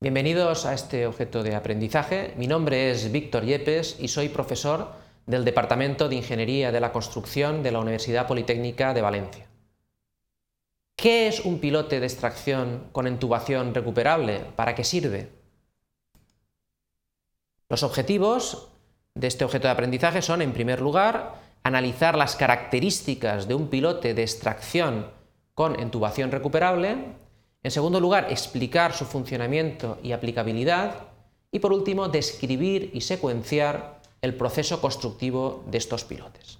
Bienvenidos a este objeto de aprendizaje. Mi nombre es Víctor Yepes y soy profesor del Departamento de Ingeniería de la Construcción de la Universidad Politécnica de Valencia. ¿Qué es un pilote de extracción con intubación recuperable? ¿Para qué sirve? Los objetivos de este objeto de aprendizaje son, en primer lugar, analizar las características de un pilote de extracción con intubación recuperable, en segundo lugar, explicar su funcionamiento y aplicabilidad, y por último, describir y secuenciar el proceso constructivo de estos pilotes.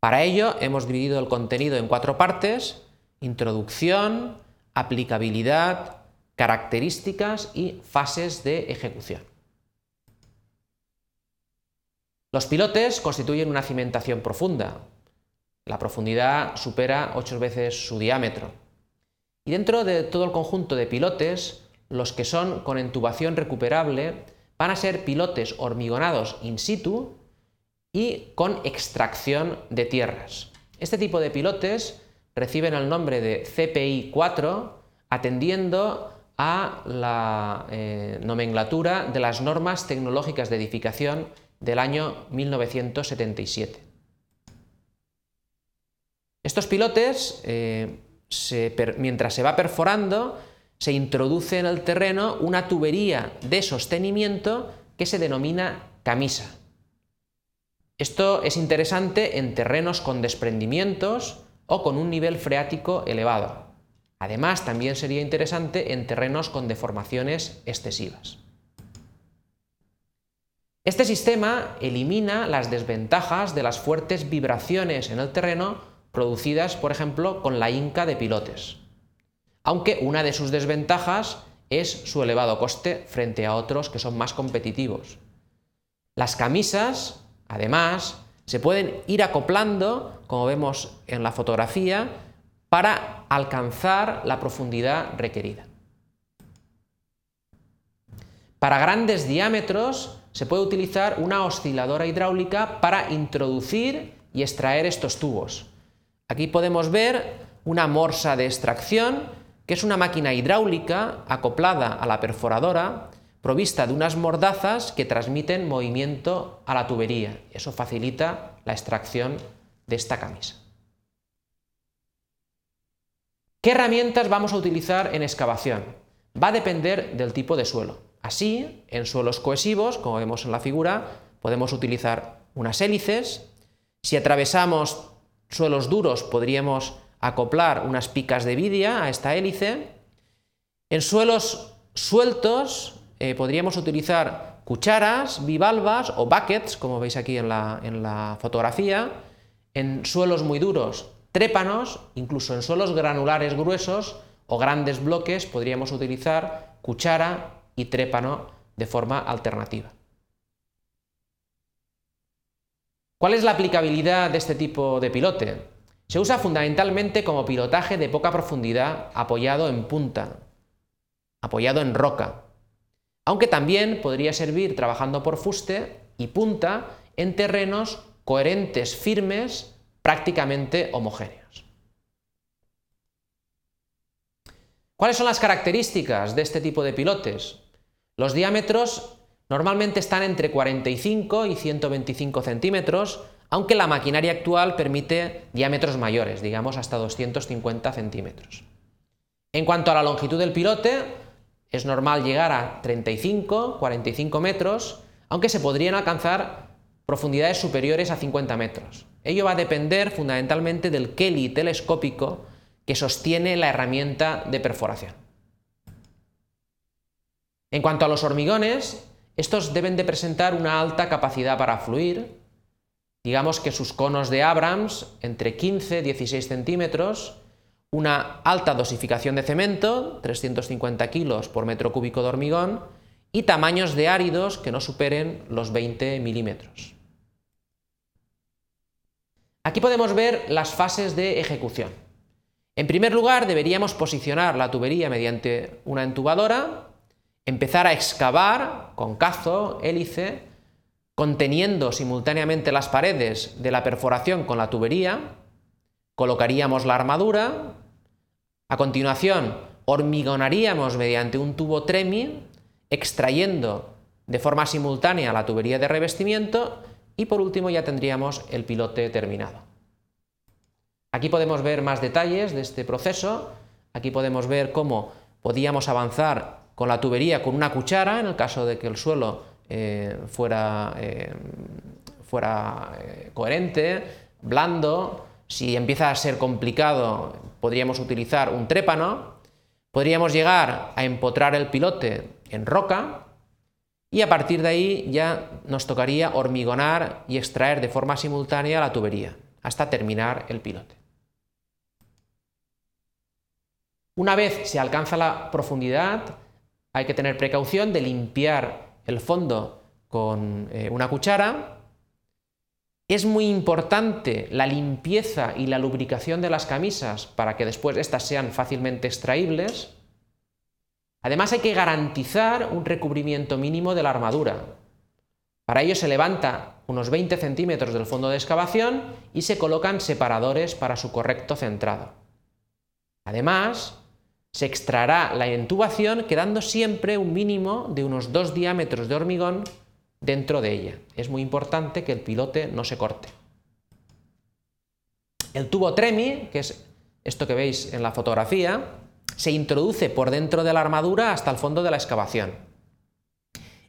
Para ello hemos dividido el contenido en cuatro partes, introducción, aplicabilidad, características y fases de ejecución. Los pilotes constituyen una cimentación profunda. La profundidad supera ocho veces su diámetro. Y dentro de todo el conjunto de pilotes, los que son con entubación recuperable van a ser pilotes hormigonados in situ y con extracción de tierras. Este tipo de pilotes reciben el nombre de CPI 4 atendiendo a la eh, nomenclatura de las normas tecnológicas de edificación del año 1977. Estos pilotes, eh, mientras se va perforando, se introduce en el terreno una tubería de sostenimiento que se denomina camisa. Esto es interesante en terrenos con desprendimientos o con un nivel freático elevado. Además, también sería interesante en terrenos con deformaciones excesivas. Este sistema elimina las desventajas de las fuertes vibraciones en el terreno producidas, por ejemplo, con la inca de pilotes, aunque una de sus desventajas es su elevado coste frente a otros que son más competitivos. Las camisas, además, se pueden ir acoplando, como vemos en la fotografía, para alcanzar la profundidad requerida. Para grandes diámetros se puede utilizar una osciladora hidráulica para introducir y extraer estos tubos. Aquí podemos ver una morsa de extracción, que es una máquina hidráulica acoplada a la perforadora, provista de unas mordazas que transmiten movimiento a la tubería. Eso facilita la extracción de esta camisa. ¿Qué herramientas vamos a utilizar en excavación? Va a depender del tipo de suelo. Así, en suelos cohesivos, como vemos en la figura, podemos utilizar unas hélices. Si atravesamos suelos duros, podríamos acoplar unas picas de vidia a esta hélice. En suelos sueltos, eh, podríamos utilizar cucharas, bivalvas o buckets, como veis aquí en la, en la fotografía. En suelos muy duros, trépanos, incluso en suelos granulares gruesos o grandes bloques, podríamos utilizar cuchara y trépano de forma alternativa. ¿Cuál es la aplicabilidad de este tipo de pilote? Se usa fundamentalmente como pilotaje de poca profundidad apoyado en punta, apoyado en roca, aunque también podría servir trabajando por fuste y punta en terrenos coherentes, firmes, prácticamente homogéneos. ¿Cuáles son las características de este tipo de pilotes? Los diámetros normalmente están entre 45 y 125 centímetros, aunque la maquinaria actual permite diámetros mayores, digamos hasta 250 centímetros. En cuanto a la longitud del pilote, es normal llegar a 35, 45 metros, aunque se podrían alcanzar profundidades superiores a 50 metros. Ello va a depender fundamentalmente del Kelly telescópico que sostiene la herramienta de perforación. En cuanto a los hormigones, estos deben de presentar una alta capacidad para fluir, digamos que sus conos de Abrams entre 15 y 16 centímetros, una alta dosificación de cemento, 350 kilos por metro cúbico de hormigón, y tamaños de áridos que no superen los 20 milímetros. Aquí podemos ver las fases de ejecución. En primer lugar, deberíamos posicionar la tubería mediante una entubadora, empezar a excavar con cazo, hélice, conteniendo simultáneamente las paredes de la perforación con la tubería, colocaríamos la armadura, a continuación hormigonaríamos mediante un tubo tremi, extrayendo de forma simultánea la tubería de revestimiento y por último ya tendríamos el pilote terminado. Aquí podemos ver más detalles de este proceso, aquí podemos ver cómo podíamos avanzar con la tubería con una cuchara en el caso de que el suelo eh, fuera, eh, fuera eh, coherente, blando, si empieza a ser complicado podríamos utilizar un trépano, podríamos llegar a empotrar el pilote en roca y a partir de ahí ya nos tocaría hormigonar y extraer de forma simultánea la tubería hasta terminar el pilote. Una vez se alcanza la profundidad, hay que tener precaución de limpiar el fondo con eh, una cuchara. Es muy importante la limpieza y la lubricación de las camisas para que después éstas sean fácilmente extraíbles. Además hay que garantizar un recubrimiento mínimo de la armadura. Para ello se levanta unos 20 centímetros del fondo de excavación y se colocan separadores para su correcto centrado. Además, se extraerá la intubación quedando siempre un mínimo de unos 2 diámetros de hormigón dentro de ella. Es muy importante que el pilote no se corte. El tubo tremi, que es esto que veis en la fotografía, se introduce por dentro de la armadura hasta el fondo de la excavación.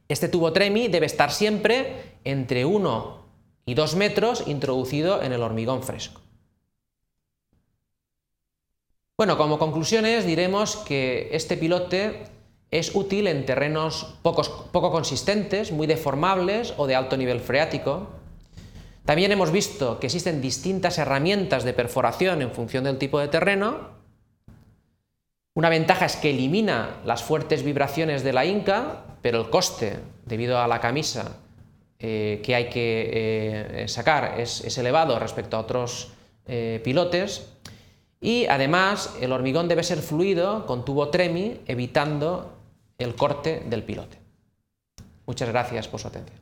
Este tubo tremi debe estar siempre entre 1 y 2 metros introducido en el hormigón fresco. Bueno, como conclusiones diremos que este pilote es útil en terrenos poco consistentes, muy deformables o de alto nivel freático. También hemos visto que existen distintas herramientas de perforación en función del tipo de terreno. Una ventaja es que elimina las fuertes vibraciones de la inca, pero el coste, debido a la camisa eh, que hay que eh, sacar, es, elevado respecto a otros eh, pilotes. Y además el hormigón debe ser fluido con tubo tremi, evitando el corte del pilote. Muchas gracias por su atención.